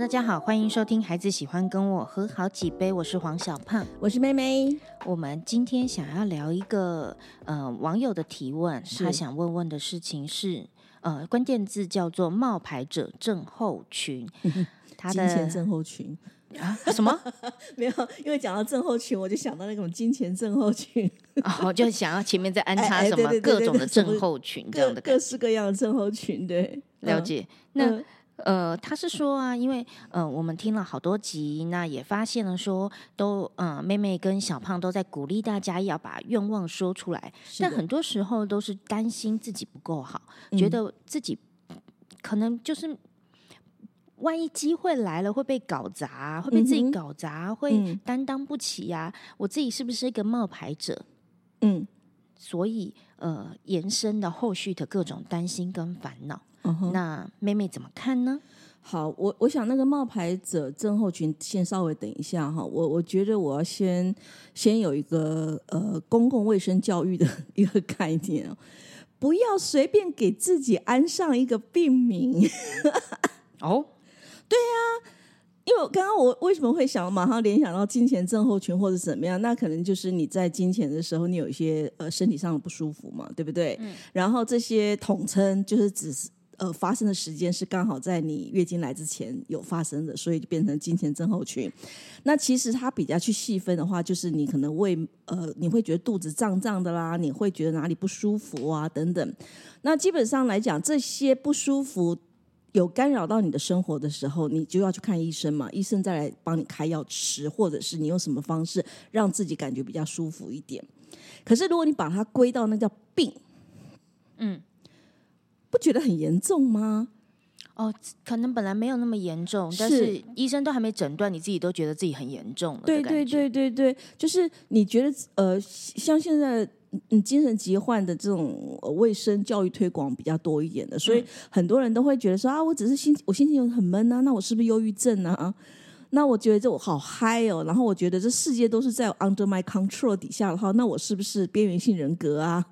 大家好，欢迎收听《孩子喜欢跟我喝好几杯》，我是黄小胖。我是妹妹，我们今天想要聊一个呃网友的提问，是他想问问的事情是呃关键字叫做冒牌者症候群。他金钱的症候群。啊什么？没有，因为讲到症候群，我就想到那种金钱症候群，哦，就想要前面再安插什么各种的症候群这样各的。各式各样的症候群，对，了解。那嗯呃，他是说啊，因为呃，我们听了好多集，那也发现了说，都呃，妹妹跟小胖都在鼓励大家要把愿望说出来，但很多时候都是担心自己不够好，嗯觉得自己可能就是。万一机会来了，会被搞砸，会被自己搞砸，会嗯担当不起呀、我自己是不是一个冒牌者？嗯所以呃，延伸的后续的各种担心跟烦恼。嗯，那妹妹怎么看呢？好，我我想那个冒牌者症候群，先稍微等一下哈，我我觉得我要先先有一个呃公共卫生教育的一个概念哦，不要随便给自己安上一个病名。哦，对啊因为刚刚我为什么会想马上联想到金钱症候群或者怎么样？那可能就是你在金钱的时候，你有一些呃身体上的不舒服嘛，对不对？然后这些统称就是只是呃发生的时间是刚好在你月经来之前有发生的，所以就变成金钱症候群。那其实它比较去细分的话，就是你可能胃呃你会觉得肚子胀胀的啦，你会觉得哪里不舒服啊等等。那基本上来讲，这些不舒服有干扰到你的生活的时候，你就要去看医生嘛，医生再来帮你开药吃，或者是你用什么方式让自己感觉比较舒服一点。可是如果你把它归到那叫病，嗯，不觉得很严重吗？哦，可能本来没有那么严重，但是是医生都还没诊断，你自己都觉得自己很严重了。对对，对对对，就是你觉得呃，像现在嗯精神疾患的这种呃卫生教育推广比较多一点的，所以很多人都会觉得说啊，我只是心我心情很闷啊，那我是不是忧郁症啊？那我觉得这我好嗨哦，然后我觉得这世界都是在 under my control 底下的话，那我是不是边缘性人格啊？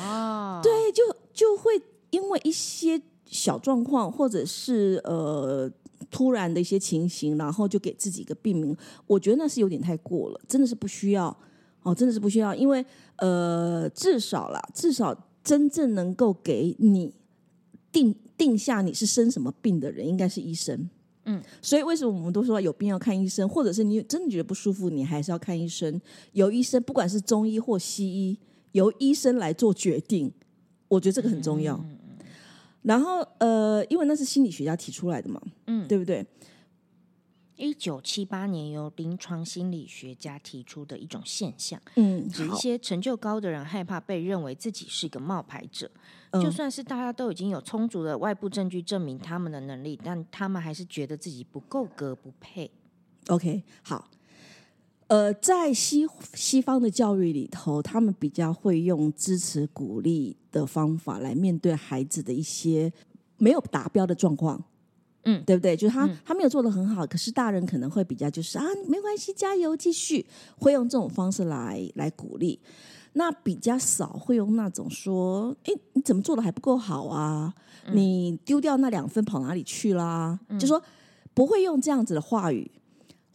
啊，对，就就会因为一些小状况，或者是呃突然的一些情形，然后就给自己一个病名，我觉得那是有点太过了，真的是不需要哦，真的是不需要，因为呃，至少啦，至少真正能够给你定定下你是生什么病的人，应该是医生。嗯，所以为什么我们都说有病要看医生，或者是你真的觉得不舒服，你还是要看医生。由医生，不管是中医或西医，由医生来做决定，我觉得这个很重要。然后呃，因为那是心理学家提出来的嘛，嗯对不对？一九七八年由临床心理学家提出的一种现象，嗯，指一些成就高的人害怕被认为自己是一个冒牌者，嗯就算是大家都已经有充足的外部证据证明他们的能力，但他们还是觉得自己不够格、不配。OK，好。呃，在西西方的教育里头，他们比较会用支持、鼓励的方法来面对孩子的一些没有达标的状况。嗯对不对？就是他、嗯他没有做的很好，可是大人可能会比较就是啊，没关系，加油，继续，会用这种方式来来鼓励。那比较少会用那种说，哎，你怎么做的还不够好啊？你丢掉那两分跑哪里去啦？就说不会用这样子的话语。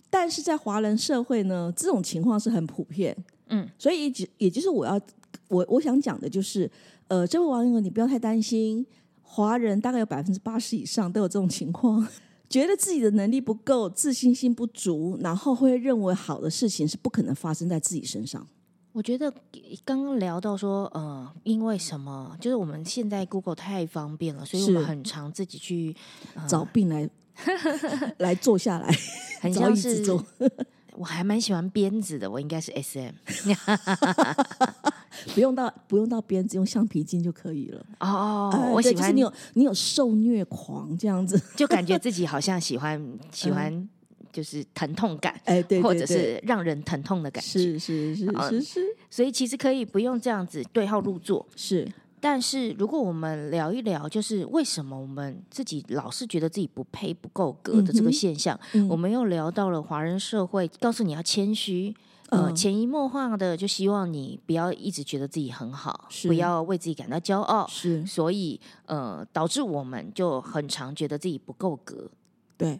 但是在华人社会呢，这种情况是很普遍。嗯，所以也就也就是我要我我想讲的就是，呃，这位网友你不要太担心，华人大概有百分之八十以上都有这种情况，觉得自己的能力不够，自信心不足，然后会认为好的事情是不可能发生在自己身上。我觉得刚刚聊到说，呃，因为什么？就是我们现在 Google 太方便了，所以我们很常自己去、呃找病来 来坐下来，很像是坐。我还蛮喜欢鞭子的，我应该是 S M 不用到不用到鞭子，用橡皮筋就可以了。哦，哎我喜欢就是你有你有受虐狂这样子，就感觉自己好像喜欢喜欢就是疼痛感，哎，对对或者是让人疼痛的感觉。是是是哦是是所以其实可以不用这样子对号入座。是，但是如果我们聊一聊，就是为什么我们自己老是觉得自己不配、不够格的这个现象，嗯我们又聊到了华人社会，告诉你要谦虚。呃，嗯潜移默化的就希望你不要一直觉得自己很好，不要为自己感到骄傲，是所以呃，导致我们就很常觉得自己不够格。对。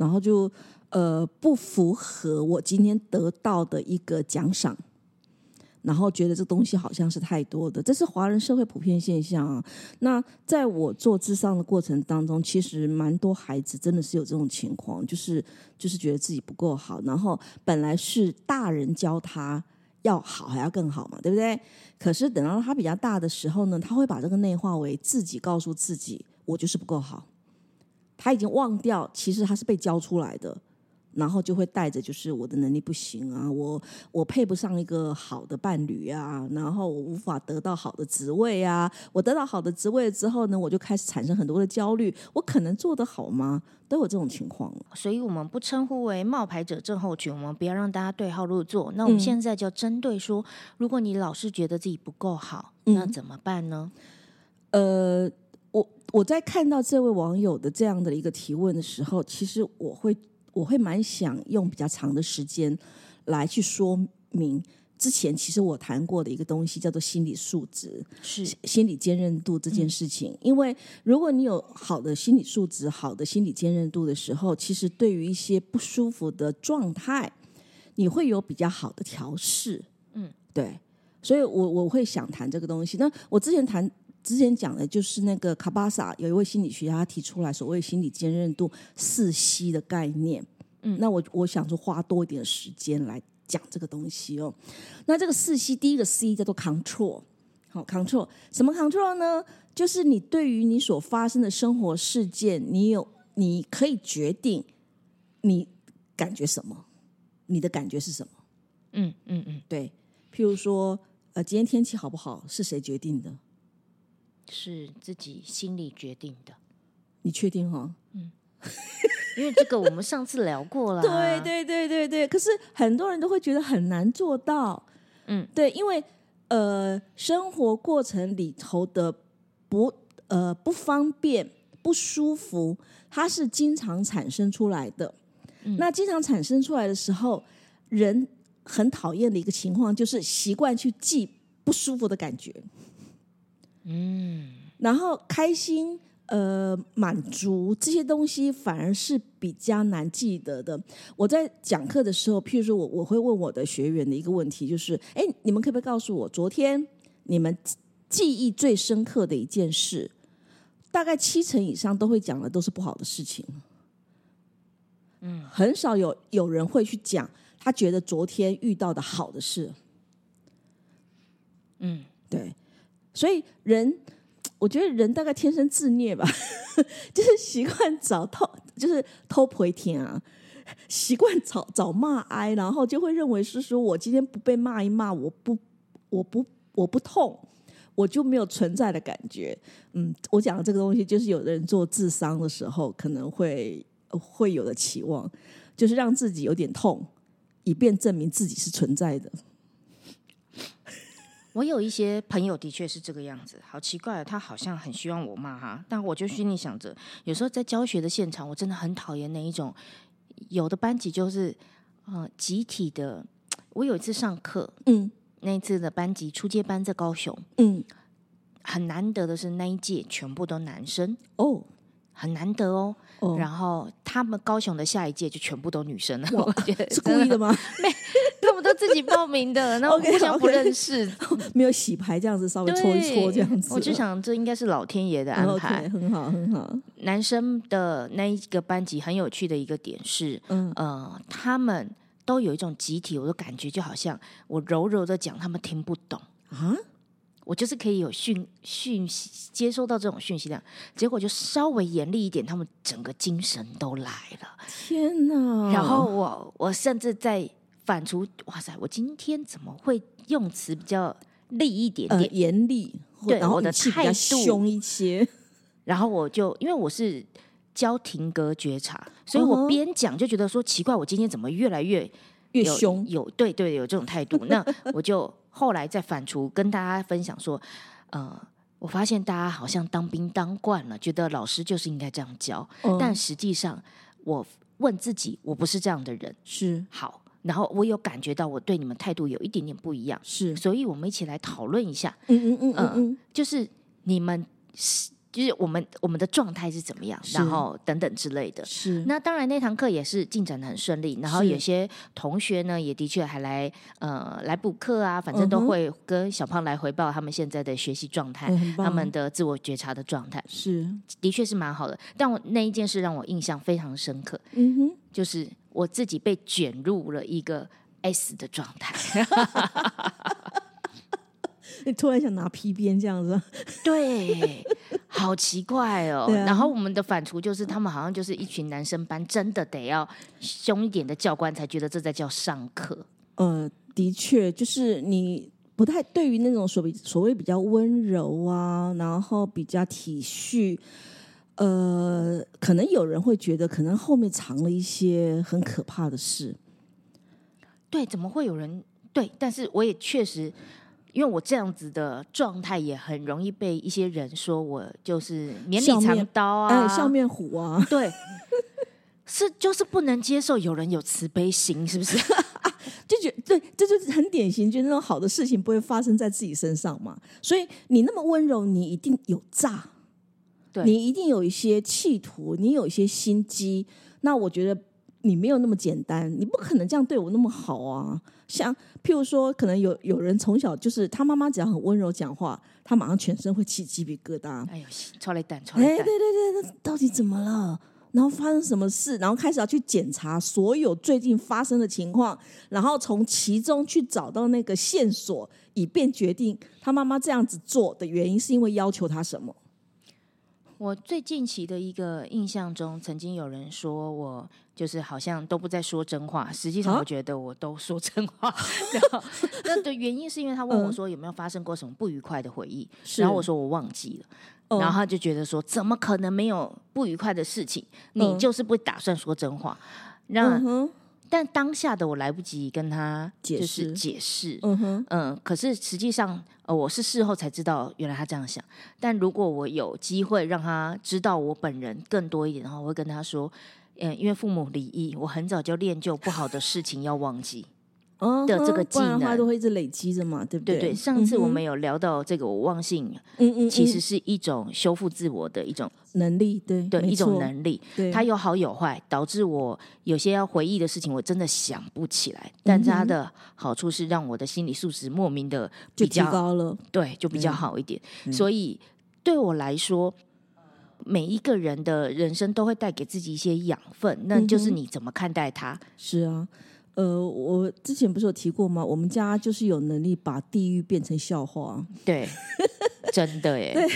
然后就呃不符合我今天得到的一个奖赏。然后觉得这东西好像是太多的，这是华人社会普遍现象啊。那在我做智商的过程当中，其实蛮多孩子真的是有这种情况，就是就是觉得自己不够好，然后本来是大人教他要好还要更好嘛，对不对？可是等到他比较大的时候呢，他会把这个内化为自己告诉自己，我就是不够好。他已经忘掉，其实他是被教出来的。然后就会带着，就是我的能力不行啊，我我配不上一个好的伴侣啊，然后我无法得到好的职位啊，我得到好的职位之后呢，我就开始产生很多的焦虑，我可能做得好吗？都有这种情况。所以我们不称呼为冒牌者症候群，我们不要让大家对号入座。那我们现在就针对说，如果你老是觉得自己不够好，那怎么办呢？呃，我我在看到这位网友的这样的一个提问的时候，其实我会。我会蛮想用比较长的时间来去说明之前其实我谈过的一个东西，叫做心理素质，是心理坚韧度这件事情。因为如果你有好的心理素质、好的心理坚韧度的时候，其实对于一些不舒服的状态，你会有比较好的调试。嗯，对。所以我我会想谈这个东西。那我之前谈。之前讲的就是那个卡巴萨有一位心理学家提出来所谓心理坚韧度四 C 的概念，嗯，那我我想说花多一点时间来讲这个东西哦。那这个四 C 第一个 C 叫做 control，好 control 什么 control 呢？就是你对于你所发生的生活事件，你有你可以决定你感觉什么，你的感觉是什么？嗯嗯嗯，对。譬如说，呃，今天天气好不好是谁决定的？是自己心里决定的，你确定哈？嗯，因为这个我们上次聊过了。对对对对对，可是很多人都会觉得很难做到。嗯，对，因为呃，生活过程里头的不呃不方便、不舒服，它是经常产生出来的。那经常产生出来的时候，人很讨厌的一个情况就是习惯去记不舒服的感觉。嗯，然后开心、呃，满足这些东西反而是比较难记得的。我在讲课的时候，譬如说我我会问我的学员的一个问题，就是：哎，你们可不可以告诉我，昨天你们记忆最深刻的一件事？大概七成以上都会讲的都是不好的事情。嗯，很少有有人会去讲他觉得昨天遇到的好的事。嗯，对。所以人，我觉得人大概天生自虐吧，就是习惯找偷，就是偷赔天啊，习惯找找骂哀，然后就会认为是说我今天不被骂一骂，我不，我不，我不痛，我就没有存在的感觉。嗯，我讲的这个东西，就是有的人做智商的时候可能会会有的期望，就是让自己有点痛，以便证明自己是存在的。我有一些朋友的确是这个样子，好奇怪，他好像很希望我骂他，但我就心里想着，有时候在教学的现场，我真的很讨厌那一种，有的班级就是，呃，集体的。我有一次上课，嗯，那一次的班级初阶班在高雄，嗯，很难得的是那一届全部都男生哦，很难得哦。然后他们高雄的下一届就全部都女生了，我觉得是故意的吗？没。都自己报名的，那互相不认识，没有洗牌这样子，稍微搓一搓这样子。我就想，这应该是老天爷的安排，很好很好。男生的那一个班级很有趣的一个点是，嗯呃，他们都有一种集体，我的感觉就好像我柔柔的讲，他们听不懂啊。我就是可以有讯讯息接收到这种讯息量，结果就稍微严厉一点，他们整个精神都来了。天哪！然后我我甚至在。反刍，哇塞！我今天怎么会用词比较厉一点点，严厉？对，我的态度凶一些。然后我就因为我是教停格觉察，所以我边讲就觉得说奇怪，我今天怎么越来越越凶？有对对，有这种态度。那我就后来再反刍，跟大家分享说，呃，我发现大家好像当兵当惯了，觉得老师就是应该这样教，但实际上我问自己，我不是这样的人，是好。然后我有感觉到我对你们态度有一点点不一样，是，所以我们一起来讨论一下。嗯嗯嗯嗯嗯，就是你们是就是我们我们的状态是怎么样，然后等等之类的。是那当然，那堂课也是进展的很顺利，然后有些同学呢，也的确还来呃来补课啊，反正都会跟小胖来回报他们现在的学习状态，他们的自我觉察的状态，是，的确是蛮好的。但我那一件事让我印象非常深刻，嗯哼，就是我自己被卷入了一个 S 的状态。你突然想拿皮鞭这样子，对，好奇怪哦。啊然后我们的反刍就是，他们好像就是一群男生班，真的得要凶一点的教官才觉得这在叫上课。呃，的确，就是你不太对于那种所谓所谓比较温柔啊，然后比较体恤，呃，可能有人会觉得，可能后面藏了一些很可怕的事。对，怎么会有人对？但是我也确实，因为我这样子的状态，也很容易被一些人说我就是绵里藏刀啊，哎，笑面虎啊，对。是，就是不能接受有人有慈悲心，是不是？就觉对，这就是很典型，就那种好的事情不会发生在自己身上嘛。所以你那么温柔，你一定有诈，对你一定有一些企图，你有一些心机。那我觉得你没有那么简单，你不可能这样对我那么好啊。像譬如说，可能有有人从小就是他妈妈只要很温柔讲话，他马上全身会起鸡皮疙瘩。哎呦，超雷蛋，超哎，雷蛋，对对对，那到底怎么了？然后发生什么事？然后开始要去检查所有最近发生的情况，然后从其中去找到那个线索，以便决定他妈妈这样子做的原因是因为要求他什么。我最近期的一个印象中，曾经有人说我就是好像都不在说真话，实际上啊我觉得我都说真话。然后那的原因是因为他问我说有没有发生过什么不愉快的回忆，然后我说我忘记了。哦然后他就觉得说，怎么可能没有不愉快的事情？你嗯就是不打算说真话。那、嗯，但当下的我来不及跟他解就是释解释，嗯哼，嗯，可是实际上，我是事后才知道，原来他这样想。但如果我有机会让他知道我本人更多一点的话，我会跟他说，嗯，因为父母离异，我很早就练就不好的事情要忘记。嗯的这个技能。都会一直累积着嘛，对不对？对对，上次我嗯们有聊到这个，我忘性嗯嗯，其实嗯。是一种修复自我的一种能力，对对一种能力，对，它有好有坏，导致我有些要回忆的事情，我真的想不起来。但是它的好处是让我的心理素质莫名的就提比较高了。对，就比较嗯。好一点。所以对我来说，每一个人的人生都会带给自己一些养分，那就是你怎么看待它。是啊，呃，我之前不是有提过吗？我们家就是有能力把地狱变成笑话，对，真的耶，对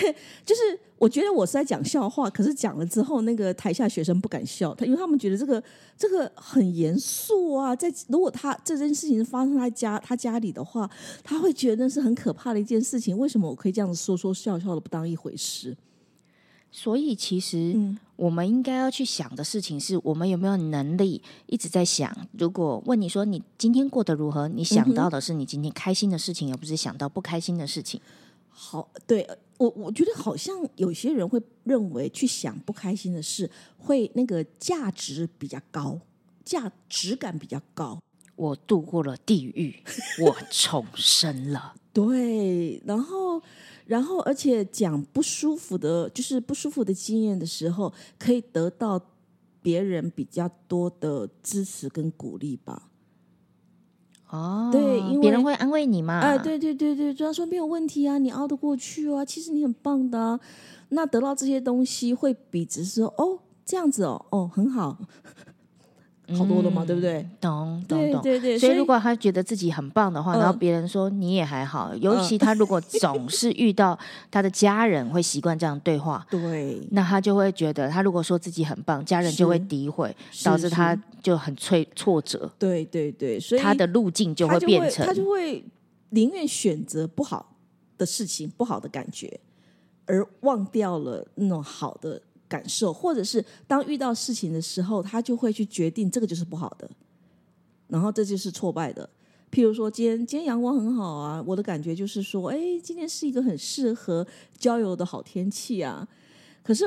就是我觉得我是在讲笑话，可是讲了之后，那个台下学生不敢笑，他因为他们觉得这个这个很严肃啊。在如果他这件事情发生在家他家里的话，他会觉得那是很可怕的一件事情。为什么我可以这样子说说笑笑的不当一回事？所以其实嗯我们应该要去想的事情是，我们有没有能力一直在想。如果问你说你今天过得如何，你想到的是你今天开心的事情，而不是想到不开心的事情。好，对我我觉得好像有些人会认为去想不开心的事，会那个价值比较高，价值感比较高。我度过了地狱，我重生了。对，然后，然后，而且讲不舒服的，就是不舒服的经验的时候，可以得到别人比较多的支持跟鼓励吧。哦，对因为别人会安慰你嘛？哎，对对对对，主要说没有问题啊，你熬得过去啊，其实你很棒的、啊。那得到这些东西，会比只是说哦这样子哦，哦很好，好多了嘛，对不对？懂懂懂。对对对，所以，如果他觉得自己很棒的话，嗯然后别人说你也还好，尤其他如果总是遇到他的家人会习惯这样对话，对那他就会觉得，他如果说自己很棒，家人就会是诋毁，导致他就很挫挫折，对对对，所以他的路径就会变成他就会宁愿选择不好的事情、不好的感觉，而忘掉了那种好的感受，或者是当遇到事情的时候，他就会去决定这个就是不好的，然后这就是挫败的。譬如说，今天今天阳光很好啊，我的感觉就是说，哎，今天是一个很适合郊游的好天气啊。可是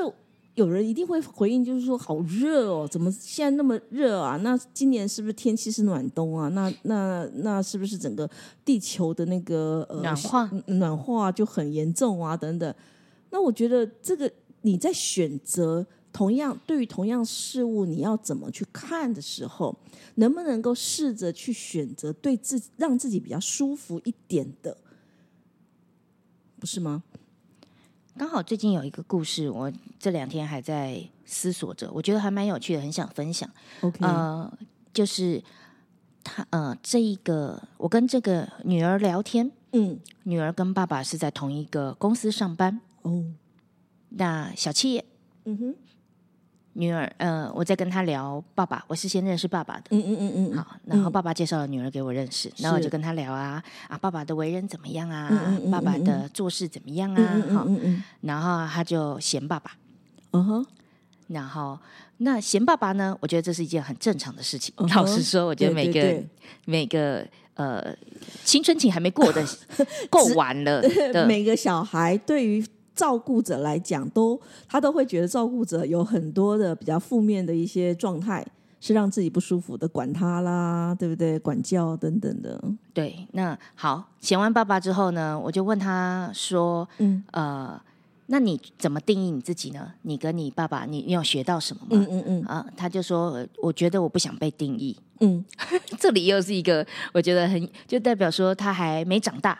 有人一定会回应，就是说好热哦，怎么现在那么热啊？那今年是不是天气是暖冬啊？那那那是不是整个地球的那个呃暖化暖化就很严重啊？等等，那我觉得这个你在选择同样对于同样事物，你要怎么去看的时候，能不能够试着去选择对自己让自己比较舒服一点的，不是吗？刚好最近有一个故事，我这两天还在思索着，我觉得还蛮有趣的，很想分享。OK，、呃，就是他呃，这一个我跟这个女儿聊天，嗯，女儿跟爸爸是在同一个公司上班，哦，那小企业。嗯哼，女儿，呃，我在跟他聊爸爸，我是先认识爸爸的。嗯嗯嗯嗯，好，然后爸爸介绍了女儿给我认识，然后我就跟他聊啊啊，爸爸的为人怎么样啊？嗯嗯嗯爸爸嗯的做事怎么样啊？嗯嗯好，嗯嗯然后他就嫌爸爸，嗯哼，然后那嫌爸爸呢，我觉得这是一件很正常的事情。老实说，我觉得每个每个呃青春期还没过的过完 了对的，每个小孩对于照顾者来讲，都他都会觉得照顾者有很多的比较负面的一些状态，是让自己不舒服的，管他啦，对不对？管教等等的，对，那好，嫌完爸爸之后呢，我就问他说，嗯呃，那你怎么定义你自己呢？你跟你爸爸，你你有学到什么吗？嗯嗯嗯啊，他就说，呃我觉得我不想被定义。嗯，这里又是一个，我觉得很，就代表说他还没长大。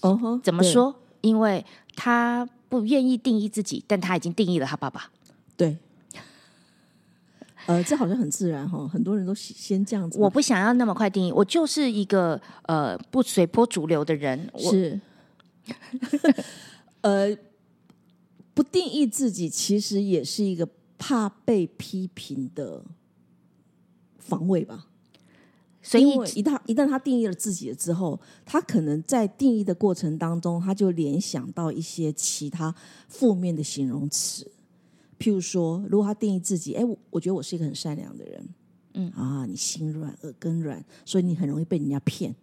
哦？怎么说？因为他不愿意定义自己，但他已经定义了他爸爸。对。呃，这好像很自然哈，很多人都先先这样子。我不想要那么快定义，我就是一个呃不随波逐流的人。我是，呃，不定义自己，其实也是一个怕被批评的防卫吧。所以一旦一旦他定义了自己了之后，他可能在定义的过程当中，他就联想到一些其他负面的形容词，譬如说，如果他定义自己，哎，我我觉得我是一个很善良的人，嗯。啊，你心软耳根软，所以你很容易被人家骗。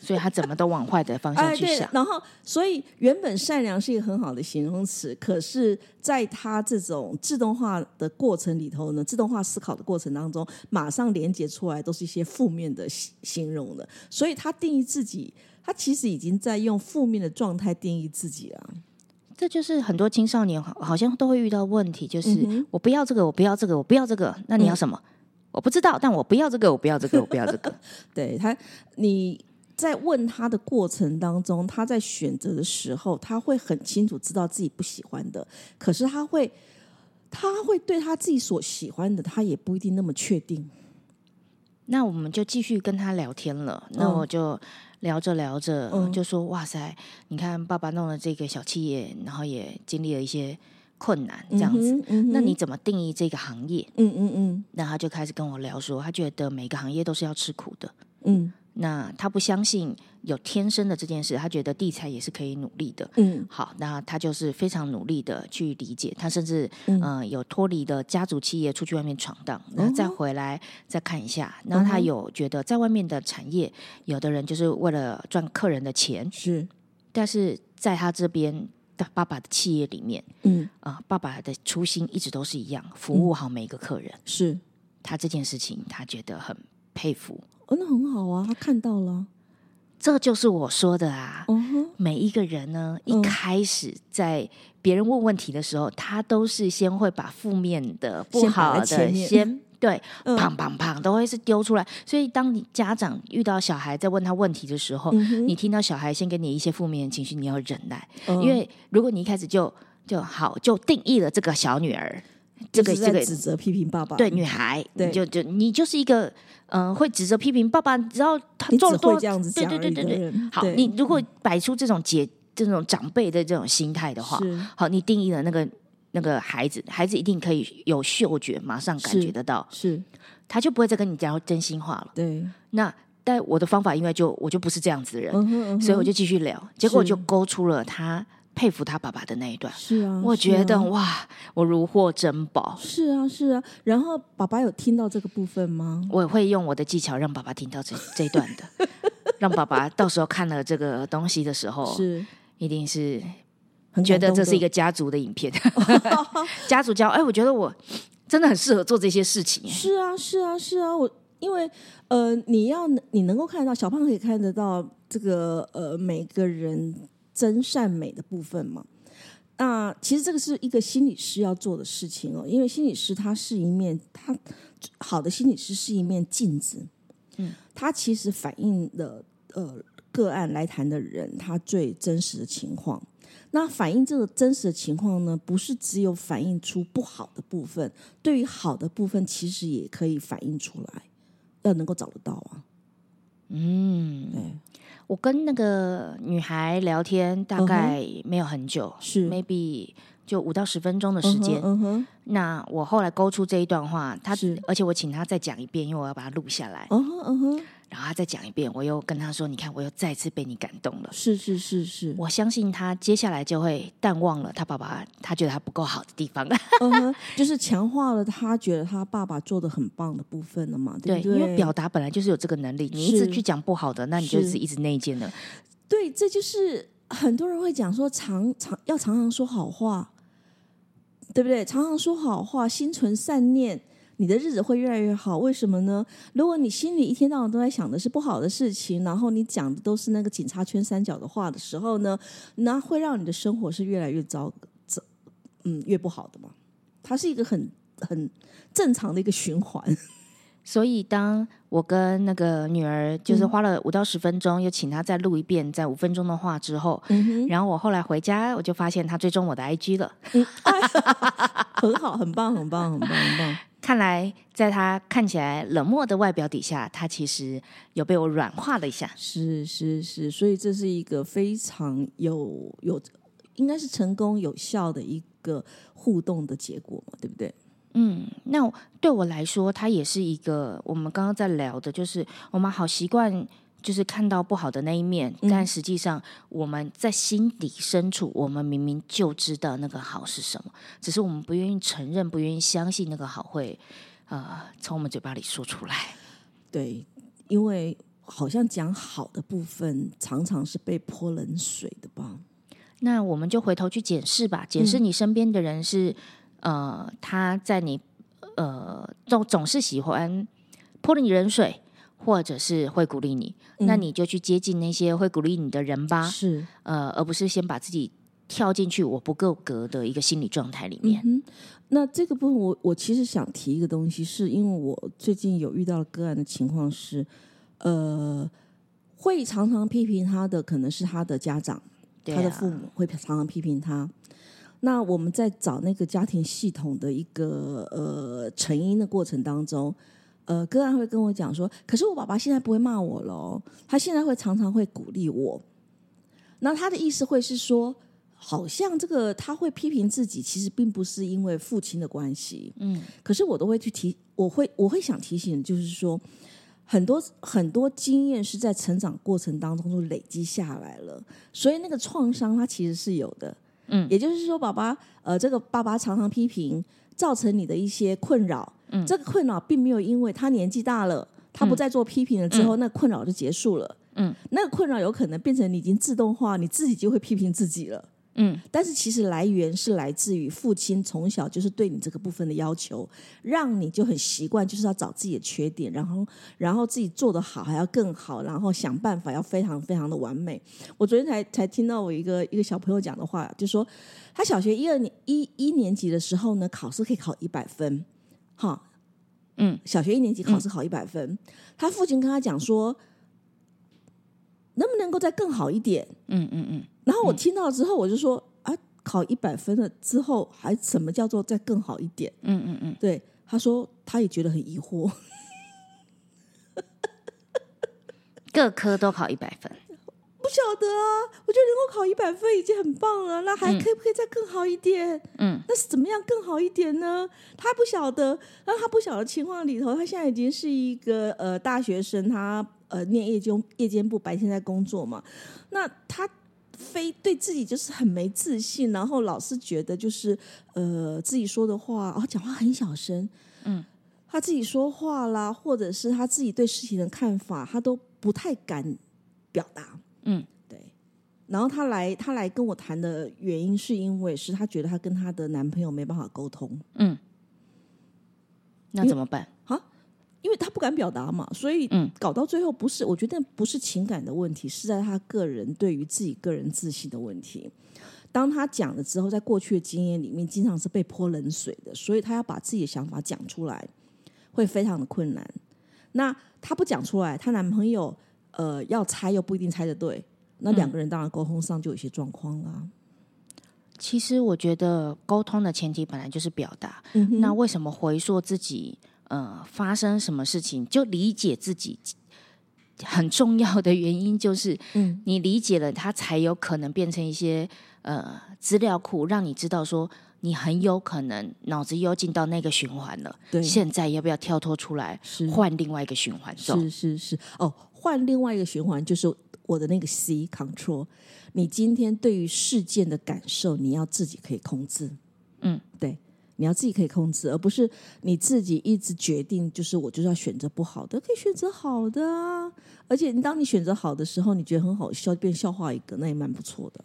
所以他怎么都往坏的方向去想，。然后所以原本善良是一个很好的形容词，可是在他这种自动化的过程里头呢，自动化思考的过程当中，马上连接出来都是一些负面的形形容的，所以他定义自己，他其实已经在用负面的状态定义自己了。这就是很多青少年好好像都会遇到问题，就是、嗯我不要这个，我不要这个，我不要这个，那你要什么？我不知道，但我不要这个，我不要这个，我不要这个。对他，你在问他的过程当中，他在选择的时候，他会很清楚知道自己不喜欢的，可是他会，他会对他自己所喜欢的，他也不一定那么确定。那我们就继续跟他聊天了。那嗯我就聊着聊着，嗯就说：“哇塞，你看爸爸弄了这个小企业，然后也经历了一些困难，这样子。嗯嗯那你怎么定义这个行业？”嗯嗯嗯那他就开始跟我聊说，他觉得每个行业都是要吃苦的。嗯那他不相信有天生的这件事，他觉得地才也是可以努力的。嗯好，那他就是非常努力的去理解，他甚至嗯呃有脱离的家族企业出去外面闯荡，然后再哦回来再看一下。然后他有觉得在外面的产业，有的人就是为了赚客人的钱，是但是在他这边的爸爸的企业里面嗯啊、爸爸的初心一直都是一样，服务好每一个客人。是他这件事情，他觉得很佩服。哦，那很好啊，他看到了，这就是我说的啊，每一个人呢，一嗯开始在别人问问题的时候，他都是先会把负面的、不好的先对，嗯。砰砰砰，都会是丢出来。所以，当你家长遇到小孩在问他问题的时候，你听到小孩先给你一些负面的情绪，你要忍耐，嗯。因为如果你一开始就就好就定义了这个小女儿，这个这个指责批评爸爸，对女孩，对。你就就你就是一个嗯、呃会指责批评爸爸，你知道他只做了多会这样子对对对对对。好，你如果摆出这种姐这种长辈的这种心态的话，好，你定义了那个那个孩子，孩子一定可以有嗅觉，马上感觉得到，是，他就不会再跟你讲真心话了。对，那但我的方法，因为就我就不是这样子的人，嗯哼嗯哼，所以我就继续聊，结果就勾出了他佩服他爸爸的那一段。是啊，我觉得啊哇，我如获珍宝。是啊，是啊。然后爸爸有听到这个部分吗？我会用我的技巧让爸爸听到这这一段的，让爸爸到时候看了这个东西的时候，是，一定是很觉得这是一个家族的影片，家族教。哎，我觉得我真的很适合做这些事情。哎是啊，是啊，是啊。我因为呃，你要你能够看得到小胖可以看得到这个呃每个人真善美的部分嘛。那其实这个是一个心理师要做的事情哦，因为心理师他是一面，他好的心理师是一面镜子，嗯，他其实反映了呃个案来谈的人他最真实的情况。那反映这个真实的情况呢，不是只有反映出不好的部分，对于好的部分，其实也可以反映出来，要能够找得到啊。嗯，对。我跟那个女孩聊天，大概没有很久，是 maybe 就五到十分钟的时间。那我后来勾出这一段话，她而且我请她再讲一遍，因为我要把它录下来。嗯哼，嗯哼。然后他再讲一遍，我又跟他说：“你看，我又再次被你感动了。”是是是是，我相信他接下来就会淡忘了他爸爸，他觉得他不够好的地方，就是强化了他觉得他爸爸做的很棒的部分了嘛？对，因为表达本来就是有这个能力，你一直去讲不好的，那你就是一直内建的。对，这就是很多人会讲说，常常要常常说好话，对不对？常常说好话，心存善念。你的日子会越来越好，为什么呢？如果你心里一天到晚都在想的是不好的事情，然后你讲的都是那个警察圈三角的话的时候呢，那会让你的生活是越来越糟，糟，嗯，越不好的嘛。它是一个很很正常的一个循环。所以，当我跟那个女儿就是花了五到十分钟，又请她再录一遍在五分钟的话之后，然后我后来回家，我就发现她追踪我的 IG 了，很好，很棒，很棒，很棒，很棒。看来，在他看起来冷漠的外表底下，他其实有被我软化了一下。是是是，所以这是一个非常有有，应该是成功有效的一个互动的结果嘛，对不对？嗯，那对我来说，它也是一个我们刚刚在聊的，就是我们好习惯。就是看到不好的那一面，但实际上我们在心底深处，我们明明就知道那个好是什么，只是我们不愿意承认，不愿意相信那个好会呃从我们嘴巴里说出来。对，因为好像讲好的部分常常是被泼冷水的吧？那我们就回头去检视吧，检视你身边的人是呃他在你呃总总是喜欢泼你冷水。或者是会鼓励你，那你就去接近那些会鼓励你的人吧。是，呃，而不是先把自己跳进去我不够格的一个心理状态里面。那这个部分，我我其实想提一个东西，是因为我最近有遇到个案的情况是，呃，会常常批评他的可能是他的家长，他的父母会常常批评他。那我们在找那个家庭系统的一个呃成因的过程当中。呃，个案会跟我讲说，可是我爸爸现在不会骂我喽，他现在会常常会鼓励我。那他的意思会是说，好像这个他会批评自己，其实并不是因为父亲的关系。嗯，可是我都会去提，我会我会想提醒，就是说，很多很多经验是在成长过程当中都累积下来了，所以那个创伤它其实是有的。嗯，也就是说，爸爸呃，这个爸爸常常批评，造成你的一些困扰。这个困扰并没有因为他年纪大了，他不再做批评了之后，那困扰就结束了。嗯，那个困扰有可能变成你已经自动化，你自己就会批评自己了。嗯，但是其实来源是来自于父亲从小就是对你这个部分的要求，让你就很习惯就是要找自己的缺点，然后然后自己做的好还要更好，然后想办法要非常非常的完美。我昨天才才听到我一个一个小朋友讲的话，就说他小学一二年一一年级的时候呢，考试可以考一百分。哈，嗯，小学一年级考试考一百分，他父亲跟他讲说，能不能够再更好一点？嗯嗯嗯。然后我听到之后，我就说啊，考一百分了之后，还什么叫做再更好一点？嗯嗯嗯。对，他说他也觉得很疑惑，各科都考一百分。不晓得啊，我觉得能够考一百分已经很棒了，那还可以不可以再更好一点？嗯，那是怎么样更好一点呢？他不晓得，那他不晓得情况里头，他现在已经是一个呃大学生，他呃念夜间夜间部，白天在工作嘛。那他非对自己就是很没自信，然后老是觉得就是呃自己说的话，哦讲话很小声，嗯，他自己说话啦，或者是他自己对事情的看法，他都不太敢表达。嗯，对。然后她来，她来跟我谈的原因，是因为是她觉得她跟她的男朋友没办法沟通。嗯，那怎么办？啊？因为她不敢表达嘛，所以嗯，搞到最后不是，我觉得不是情感的问题，是在她个人对于自己个人自信的问题。当他讲了之后，在过去的经验里面，经常是被泼冷水的，所以他要把自己的想法讲出来，会非常的困难。那他不讲出来，她男朋友呃要猜又不一定猜得对，那两个人当然沟通上就有些状况啦。其实我觉得沟通的前提本来就是表达。那为什么回溯自己呃发生什么事情，就理解自己很重要的原因，就是嗯，你理解了，它才有可能变成一些呃资料库，让你知道说你很有可能脑子又进到那个循环了。对，现在要不要跳脱出来，换另外一个循环？是是是，哦，换另外一个循环就是我的那个 C control。你今天对于事件的感受，你要自己可以控制。嗯，对，你要自己可以控制，而不是你自己一直决定，就是我就是要选择不好的，可以选择好的啊。而且，你当你选择好的时候，你觉得很好笑，变笑话一个，那也蛮不错的。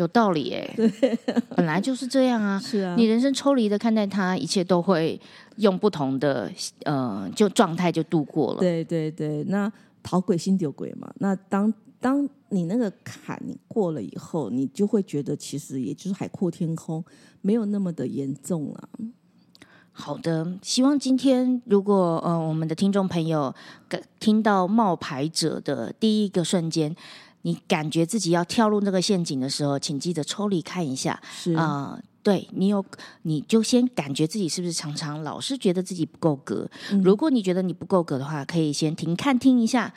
有道理哎，本来就是这样啊。是啊，你人生抽离的看待它，一切都会用不同的呃就状态就度过了。对对对，那。逃鬼心丢鬼嘛？那当当你那个坎你过了以后，你就会觉得其实也就是海阔天空，没有那么的严重了。好的，希望今天如果呃我们的听众朋友听到冒牌者的第一个瞬间，你感觉自己要跳入那个陷阱的时候，请记得抽离看一下啊。对你有，你就先感觉自己是不是常常老是觉得自己不够格。如果你觉得你不够格的话，可以先停看听一下。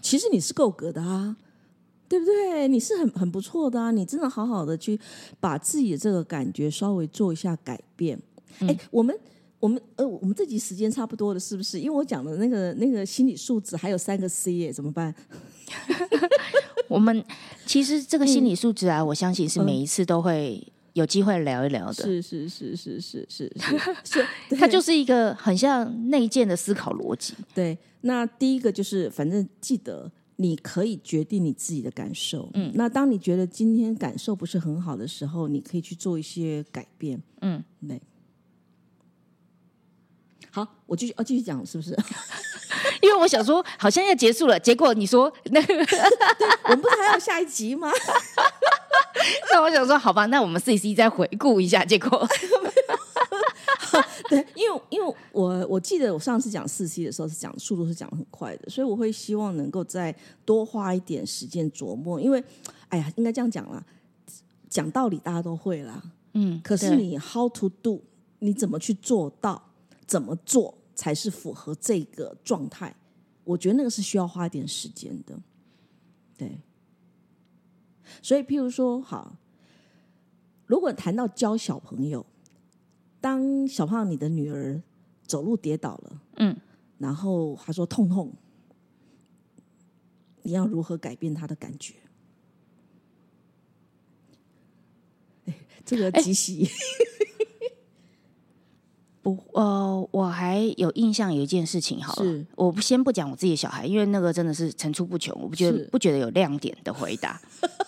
其实你是够格的啊，对不对？你是很很不错的啊，你真的好好的去把自己的这个感觉稍微做一下改变。哎，我们我们呃，我们这集时间差不多了，是不是？因为我讲的那个那个心理素质还有三个 C 耶，怎么办？我们其实这个心理素质啊，我相信是每一次都会。有机会聊一聊的，是是是是是是 是，它就是一个很像内建的思考逻辑。对，那第一个就是，反正记得你可以决定你自己的感受。嗯，那当你觉得今天感受不是很好的时候，你可以去做一些改变。嗯，对。好，我继续哦，继续讲，是不是？因为我想说，好像要结束了，结果你说那个，我们不是还有下一集吗？那我想说，好吧，那我们 C C 再回顾一下结果。对，因为因为我我记得我上次讲四 C 的时候是讲速度是讲的很快的，所以我会希望能够再多花一点时间琢磨。因为，哎呀，应该这样讲啦，讲道理大家都会啦，嗯，可是你 How to do，你怎么去做到？怎么做才是符合这个状态？我觉得那个是需要花一点时间的，对。所以，譬如说，好，如果谈到教小朋友，当小胖你的女儿走路跌倒了，嗯，然后他说痛痛，你要如何改变她的感觉？哎，这个极喜。不，呃，我还有印象有一件事情，好了，我先不讲我自己的小孩，因为那个真的是层出不穷，我不觉得不觉得有亮点的回答。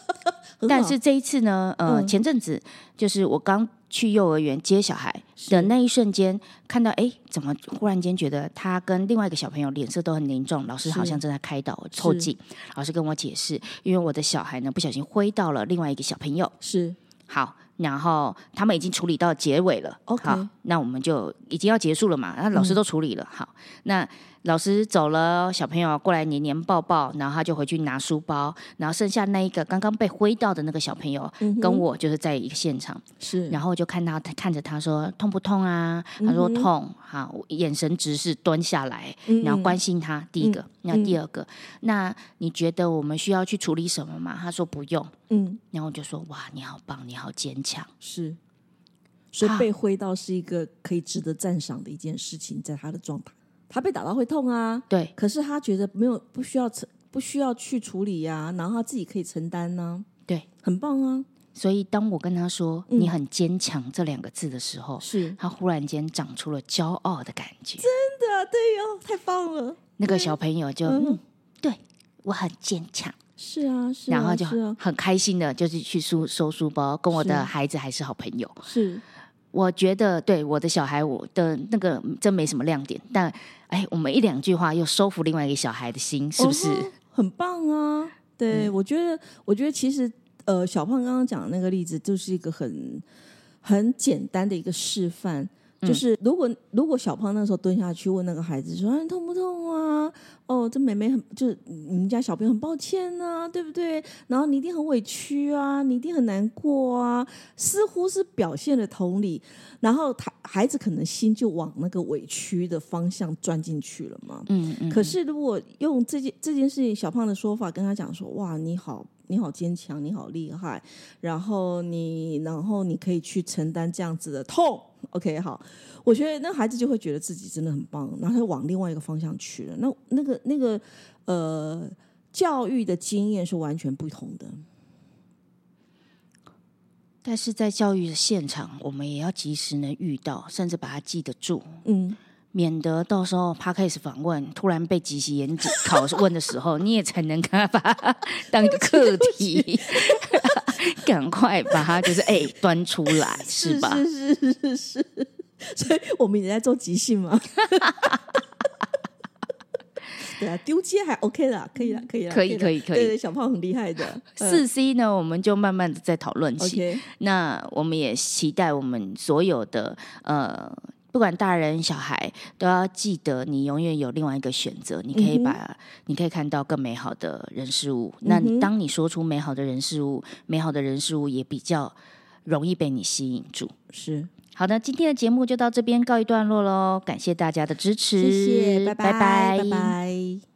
但是这一次呢，呃，前阵子就是我刚去幼儿园接小孩的那一瞬间，看到哎，怎么忽然间觉得他跟另外一个小朋友脸色都很凝重，老师好像正在开导凑近，老师跟我解释，因为我的小孩呢不小心挥到了另外一个小朋友，是好。然后他们已经处理到结尾了，OK，好，那我们就已经要结束了嘛？那老师都处理了，好，那老师走了，小朋友过来黏黏抱抱，然后他就回去拿书包，然后剩下那一个刚刚被挥到的那个小朋友跟我就是在一个现场，是，然后就看到他看着他说痛不痛啊？他说痛，好，眼神直视蹲下来，然后关心他。第一个，那第二个，那你觉得我们需要去处理什么吗？他说不用，嗯，然后我就说哇，你好棒，你好坚强，是，所以被挥到是一个可以值得赞赏的一件事情，在他的状态。他被打到会痛啊，对，可是他觉得没有不需要承不需要去处理呀，然后他自己可以承担呢，对，很棒啊。所以当我跟他说“你很坚强”这两个字的时候，是。他忽然间长出了骄傲的感觉。真的，对哦，太棒了。那个小朋友就嗯，对我很坚强，是啊，是，然后就很开心的，就是去收收书包，跟我的孩子还是好朋友，是。我觉得对我的小孩，我的那个真没什么亮点，但哎，我们一两句话又收服另外一个小孩的心，是不是？很棒啊！对，我觉得，我觉得其实，呃，小胖刚刚讲的那个例子，就是一个很很简单的一个示范。就是如果如果小胖那时候蹲下去问那个孩子说：“哎，痛不痛啊？”哦，这妹妹很就是你们家小朋友很抱歉啊，对不对？然后你一定很委屈啊，你一定很难过啊，似乎是表现了同理，然后他孩子可能心就往那个委屈的方向钻进去了嘛。嗯嗯。可是如果用这件这件事情，小胖的说法跟他讲说：“哇，你好，你好坚强，你好厉害，然后你然后你可以去承担这样子的痛。” OK，好，我觉得那孩子就会觉得自己真的很棒，然后他往另外一个方向去了。那那个那个呃，教育的经验是完全不同的。但是在教育的现场，我们也要及时能遇到，甚至把它记得住，嗯，免得到时候他开始访问，突然被即席演 考问的时候，你也才能把它 当课题。赶快把它就是哎端出来，是吧？是是是是是，所以我们也在做即兴嘛。对啊，丢接还 OK 啦，可以了，可以了，可以可以可以。对，小胖很厉害的。四 C 呢，我们就慢慢的在讨论起。那我们也期待我们所有的呃。不管大人小孩，都要记得，你永远有另外一个选择。你可以把，你可以看到更美好的人事物。那当你说出美好的人事物，美好的人事物也比较容易被你吸引住。是好的，今天的节目就到这边告一段落喽。感谢大家的支持，谢谢，拜拜，拜拜。